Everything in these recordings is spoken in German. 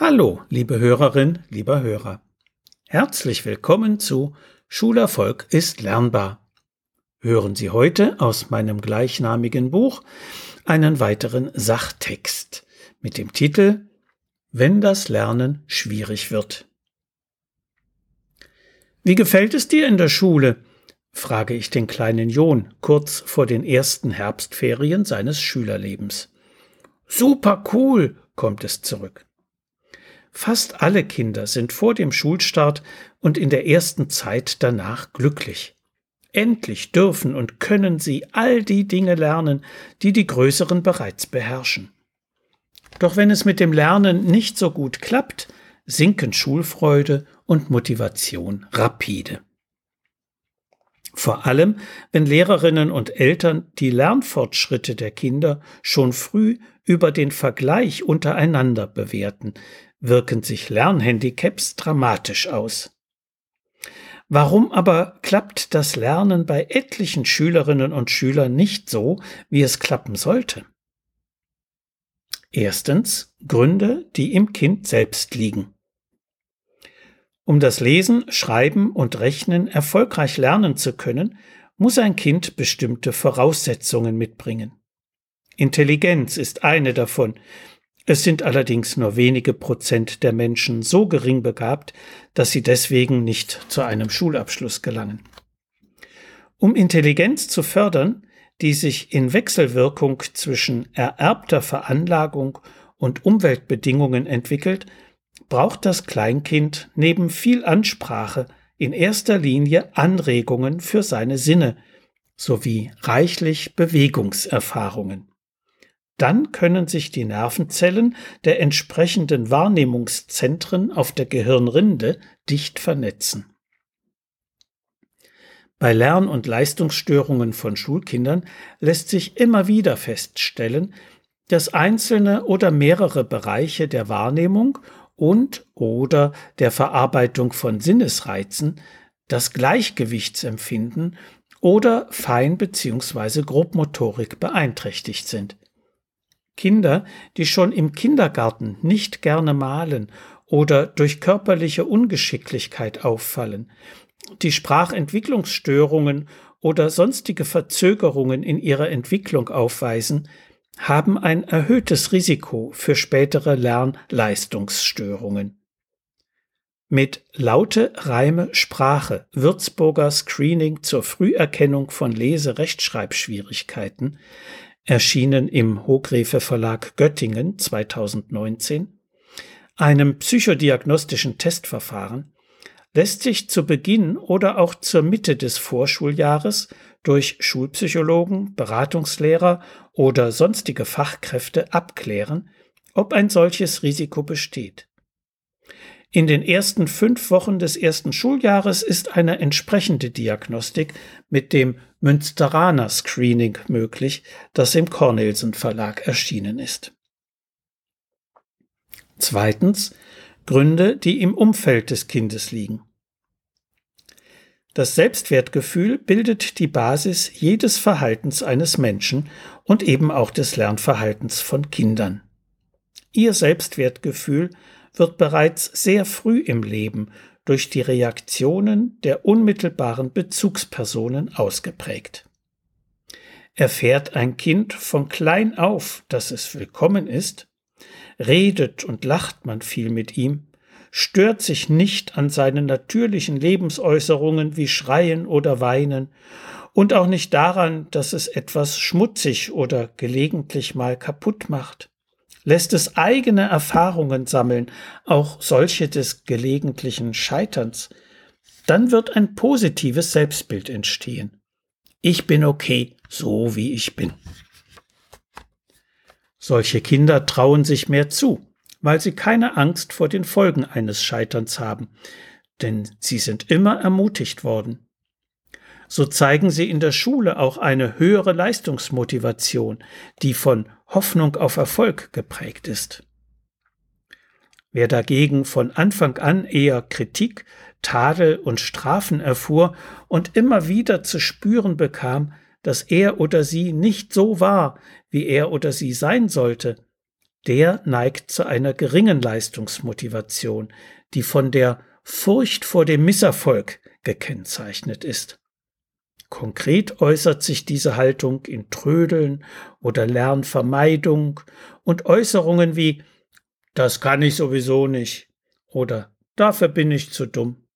Hallo, liebe Hörerin, lieber Hörer. Herzlich willkommen zu Schulerfolg ist lernbar. Hören Sie heute aus meinem gleichnamigen Buch einen weiteren Sachtext mit dem Titel Wenn das Lernen schwierig wird. Wie gefällt es dir in der Schule? frage ich den kleinen John kurz vor den ersten Herbstferien seines Schülerlebens. Super cool, kommt es zurück. Fast alle Kinder sind vor dem Schulstart und in der ersten Zeit danach glücklich. Endlich dürfen und können sie all die Dinge lernen, die die Größeren bereits beherrschen. Doch wenn es mit dem Lernen nicht so gut klappt, sinken Schulfreude und Motivation rapide. Vor allem, wenn Lehrerinnen und Eltern die Lernfortschritte der Kinder schon früh über den Vergleich untereinander bewerten, wirken sich Lernhandicaps dramatisch aus. Warum aber klappt das Lernen bei etlichen Schülerinnen und Schülern nicht so, wie es klappen sollte? Erstens Gründe, die im Kind selbst liegen. Um das Lesen, Schreiben und Rechnen erfolgreich lernen zu können, muss ein Kind bestimmte Voraussetzungen mitbringen. Intelligenz ist eine davon, es sind allerdings nur wenige Prozent der Menschen so gering begabt, dass sie deswegen nicht zu einem Schulabschluss gelangen. Um Intelligenz zu fördern, die sich in Wechselwirkung zwischen ererbter Veranlagung und Umweltbedingungen entwickelt, braucht das Kleinkind neben viel Ansprache in erster Linie Anregungen für seine Sinne sowie reichlich Bewegungserfahrungen. Dann können sich die Nervenzellen der entsprechenden Wahrnehmungszentren auf der Gehirnrinde dicht vernetzen. Bei Lern- und Leistungsstörungen von Schulkindern lässt sich immer wieder feststellen, dass einzelne oder mehrere Bereiche der Wahrnehmung und oder der Verarbeitung von Sinnesreizen das Gleichgewichtsempfinden oder Fein- bzw. Grobmotorik beeinträchtigt sind. Kinder, die schon im Kindergarten nicht gerne malen oder durch körperliche Ungeschicklichkeit auffallen, die Sprachentwicklungsstörungen oder sonstige Verzögerungen in ihrer Entwicklung aufweisen, haben ein erhöhtes Risiko für spätere Lernleistungsstörungen. Mit Laute, Reime, Sprache Würzburger Screening zur Früherkennung von Lese-Rechtschreibschwierigkeiten erschienen im Hogrefe Verlag Göttingen 2019, einem psychodiagnostischen Testverfahren, lässt sich zu Beginn oder auch zur Mitte des Vorschuljahres durch Schulpsychologen, Beratungslehrer oder sonstige Fachkräfte abklären, ob ein solches Risiko besteht. In den ersten fünf Wochen des ersten Schuljahres ist eine entsprechende Diagnostik mit dem Münsteraner Screening möglich, das im Cornelsen Verlag erschienen ist. Zweitens Gründe, die im Umfeld des Kindes liegen. Das Selbstwertgefühl bildet die Basis jedes Verhaltens eines Menschen und eben auch des Lernverhaltens von Kindern. Ihr Selbstwertgefühl wird bereits sehr früh im Leben durch die Reaktionen der unmittelbaren Bezugspersonen ausgeprägt. Erfährt ein Kind von klein auf, dass es willkommen ist, redet und lacht man viel mit ihm, stört sich nicht an seinen natürlichen Lebensäußerungen wie Schreien oder Weinen und auch nicht daran, dass es etwas schmutzig oder gelegentlich mal kaputt macht, lässt es eigene Erfahrungen sammeln, auch solche des gelegentlichen Scheiterns, dann wird ein positives Selbstbild entstehen. Ich bin okay, so wie ich bin. Solche Kinder trauen sich mehr zu, weil sie keine Angst vor den Folgen eines Scheiterns haben, denn sie sind immer ermutigt worden. So zeigen sie in der Schule auch eine höhere Leistungsmotivation, die von Hoffnung auf Erfolg geprägt ist. Wer dagegen von Anfang an eher Kritik, Tadel und Strafen erfuhr und immer wieder zu spüren bekam, dass er oder sie nicht so war, wie er oder sie sein sollte, der neigt zu einer geringen Leistungsmotivation, die von der Furcht vor dem Misserfolg gekennzeichnet ist. Konkret äußert sich diese Haltung in Trödeln oder Lernvermeidung und Äußerungen wie Das kann ich sowieso nicht oder Dafür bin ich zu dumm.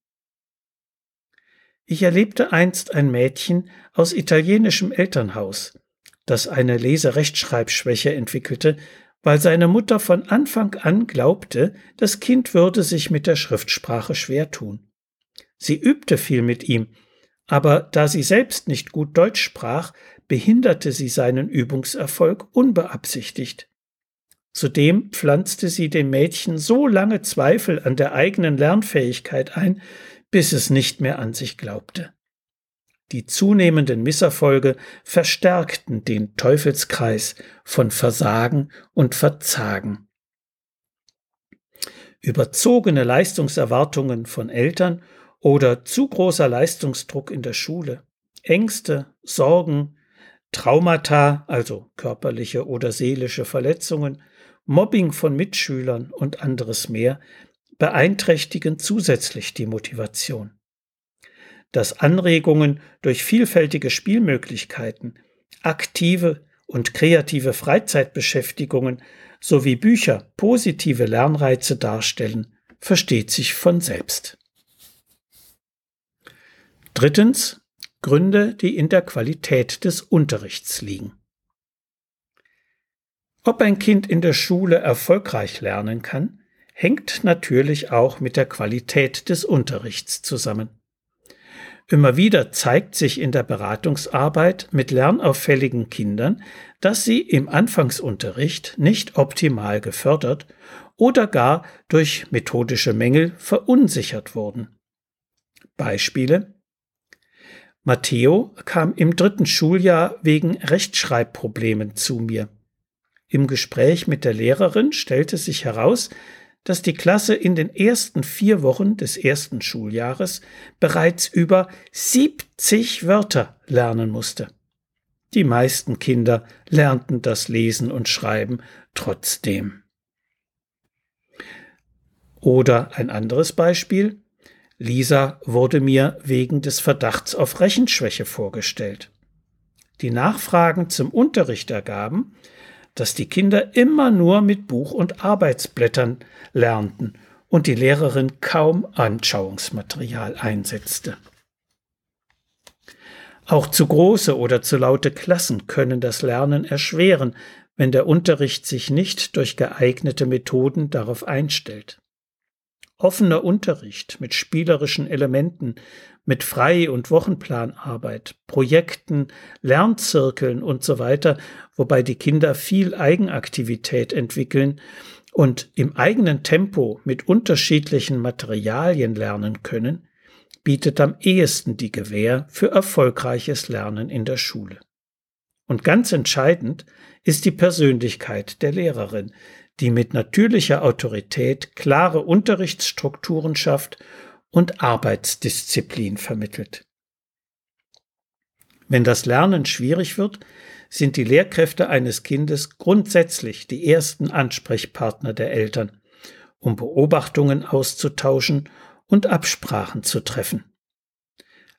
Ich erlebte einst ein Mädchen aus italienischem Elternhaus, das eine Leserechtschreibschwäche entwickelte, weil seine Mutter von Anfang an glaubte, das Kind würde sich mit der Schriftsprache schwer tun. Sie übte viel mit ihm, aber da sie selbst nicht gut Deutsch sprach, behinderte sie seinen Übungserfolg unbeabsichtigt. Zudem pflanzte sie dem Mädchen so lange Zweifel an der eigenen Lernfähigkeit ein, bis es nicht mehr an sich glaubte. Die zunehmenden Misserfolge verstärkten den Teufelskreis von Versagen und Verzagen. Überzogene Leistungserwartungen von Eltern oder zu großer Leistungsdruck in der Schule, Ängste, Sorgen, Traumata, also körperliche oder seelische Verletzungen, Mobbing von Mitschülern und anderes mehr beeinträchtigen zusätzlich die Motivation. Dass Anregungen durch vielfältige Spielmöglichkeiten, aktive und kreative Freizeitbeschäftigungen sowie Bücher positive Lernreize darstellen, versteht sich von selbst. Drittens Gründe, die in der Qualität des Unterrichts liegen. Ob ein Kind in der Schule erfolgreich lernen kann, hängt natürlich auch mit der Qualität des Unterrichts zusammen. Immer wieder zeigt sich in der Beratungsarbeit mit lernauffälligen Kindern, dass sie im Anfangsunterricht nicht optimal gefördert oder gar durch methodische Mängel verunsichert wurden. Beispiele Matteo kam im dritten Schuljahr wegen Rechtschreibproblemen zu mir. Im Gespräch mit der Lehrerin stellte sich heraus, dass die Klasse in den ersten vier Wochen des ersten Schuljahres bereits über 70 Wörter lernen musste. Die meisten Kinder lernten das Lesen und Schreiben trotzdem. Oder ein anderes Beispiel. Lisa wurde mir wegen des Verdachts auf Rechenschwäche vorgestellt. Die Nachfragen zum Unterricht ergaben, dass die Kinder immer nur mit Buch und Arbeitsblättern lernten und die Lehrerin kaum Anschauungsmaterial einsetzte. Auch zu große oder zu laute Klassen können das Lernen erschweren, wenn der Unterricht sich nicht durch geeignete Methoden darauf einstellt. Offener Unterricht mit spielerischen Elementen, mit Frei- und Wochenplanarbeit, Projekten, Lernzirkeln und so weiter, wobei die Kinder viel Eigenaktivität entwickeln und im eigenen Tempo mit unterschiedlichen Materialien lernen können, bietet am ehesten die Gewähr für erfolgreiches Lernen in der Schule. Und ganz entscheidend ist die Persönlichkeit der Lehrerin, die mit natürlicher Autorität klare Unterrichtsstrukturen schafft und Arbeitsdisziplin vermittelt. Wenn das Lernen schwierig wird, sind die Lehrkräfte eines Kindes grundsätzlich die ersten Ansprechpartner der Eltern, um Beobachtungen auszutauschen und Absprachen zu treffen.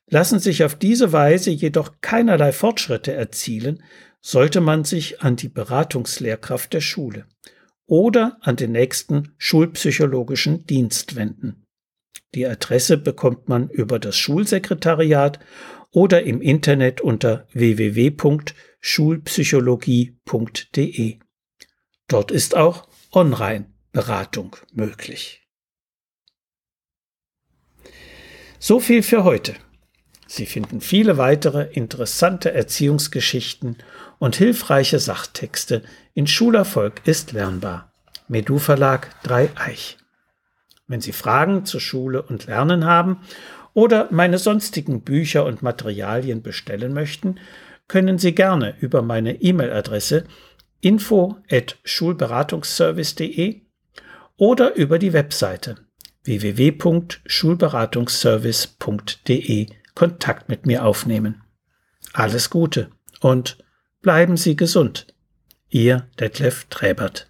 Lassen sich auf diese Weise jedoch keinerlei Fortschritte erzielen, sollte man sich an die Beratungslehrkraft der Schule oder an den nächsten schulpsychologischen Dienst wenden. Die Adresse bekommt man über das Schulsekretariat oder im Internet unter www.schulpsychologie.de. Dort ist auch Online-Beratung möglich. So viel für heute. Sie finden viele weitere interessante Erziehungsgeschichten und hilfreiche Sachtexte in Schulerfolg ist lernbar. Medu Verlag 3 Eich. Wenn Sie Fragen zur Schule und Lernen haben oder meine sonstigen Bücher und Materialien bestellen möchten, können Sie gerne über meine E-Mail-Adresse info@schulberatungsservice.de oder über die Webseite www.schulberatungsservice.de Kontakt mit mir aufnehmen. Alles Gute und bleiben Sie gesund. Ihr Detlef Träbert.